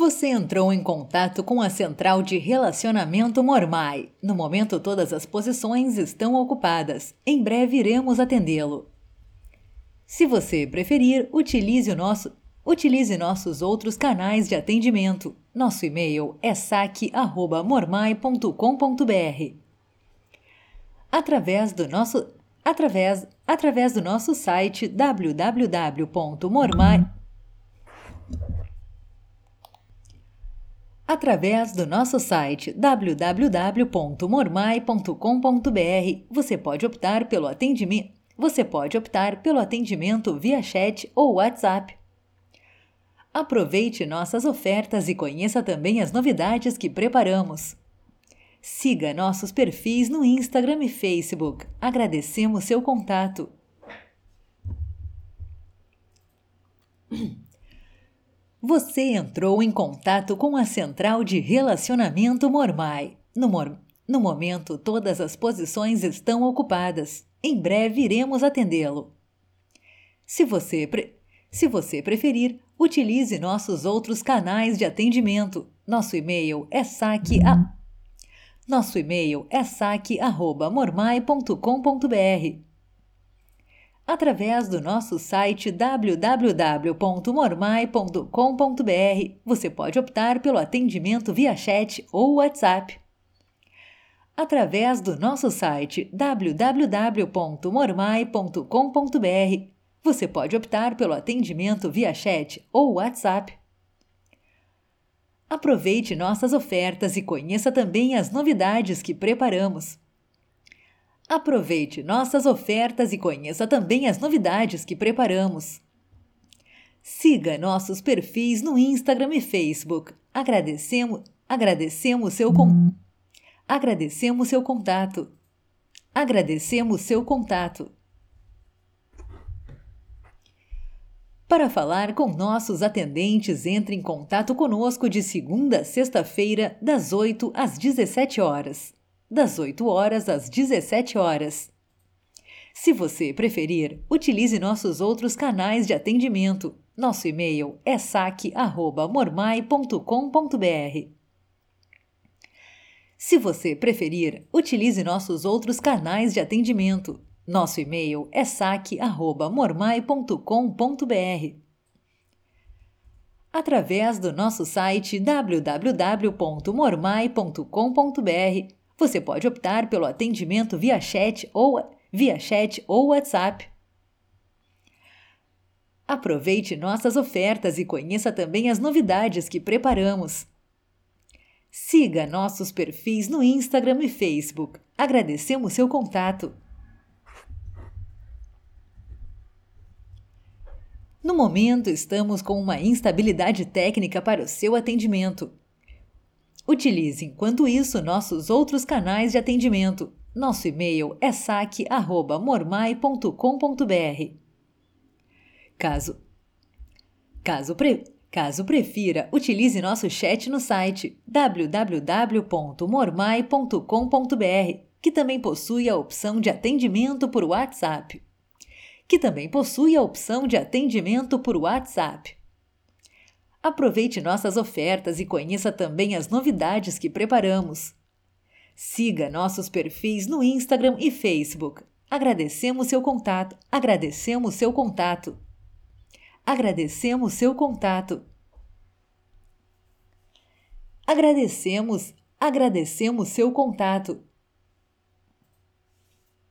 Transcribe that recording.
Você entrou em contato com a central de relacionamento Mormai. No momento, todas as posições estão ocupadas. Em breve iremos atendê-lo. Se você preferir, utilize o nosso utilize nossos outros canais de atendimento. Nosso e-mail é saque@mormai.com.br. Através do nosso através através do nosso site www.mormai Através do nosso site www.mormai.com.br, você pode optar pelo atendimento. Você pode optar pelo atendimento via chat ou WhatsApp. Aproveite nossas ofertas e conheça também as novidades que preparamos. Siga nossos perfis no Instagram e Facebook. Agradecemos seu contato. Você entrou em contato com a Central de Relacionamento Mormai. No, mor no momento, todas as posições estão ocupadas. Em breve iremos atendê-lo. Se você, se você preferir, utilize nossos outros canais de atendimento. Nosso e-mail é saque a... Nosso e-mail é saque@mormai.com.br através do nosso site www.mormai.com.br. Você pode optar pelo atendimento via chat ou WhatsApp. Através do nosso site www.mormai.com.br, você pode optar pelo atendimento via chat ou WhatsApp. Aproveite nossas ofertas e conheça também as novidades que preparamos. Aproveite nossas ofertas e conheça também as novidades que preparamos. Siga nossos perfis no Instagram e Facebook. Agradecemos, agradecemos seu con... agradecemos seu contato. Agradecemos seu contato. Para falar com nossos atendentes, entre em contato conosco de segunda a sexta-feira, das 8 às 17 horas das 8 horas às 17 horas. Se você preferir, utilize nossos outros canais de atendimento. Nosso e-mail é saque@mormai.com.br. Se você preferir, utilize nossos outros canais de atendimento. Nosso e-mail é saque@mormai.com.br. Através do nosso site www.mormai.com.br você pode optar pelo atendimento via chat ou via chat ou WhatsApp. Aproveite nossas ofertas e conheça também as novidades que preparamos. Siga nossos perfis no Instagram e Facebook. Agradecemos seu contato. No momento, estamos com uma instabilidade técnica para o seu atendimento. Utilize, enquanto isso, nossos outros canais de atendimento. Nosso e-mail é saque@mormai.com.br. Caso caso pre, caso prefira, utilize nosso chat no site www.mormai.com.br, que também possui a opção de atendimento por WhatsApp. Que também possui a opção de atendimento por WhatsApp. Aproveite nossas ofertas e conheça também as novidades que preparamos. Siga nossos perfis no Instagram e Facebook. Agradecemos seu contato. Agradecemos seu contato. Agradecemos seu contato. Agradecemos, agradecemos seu contato.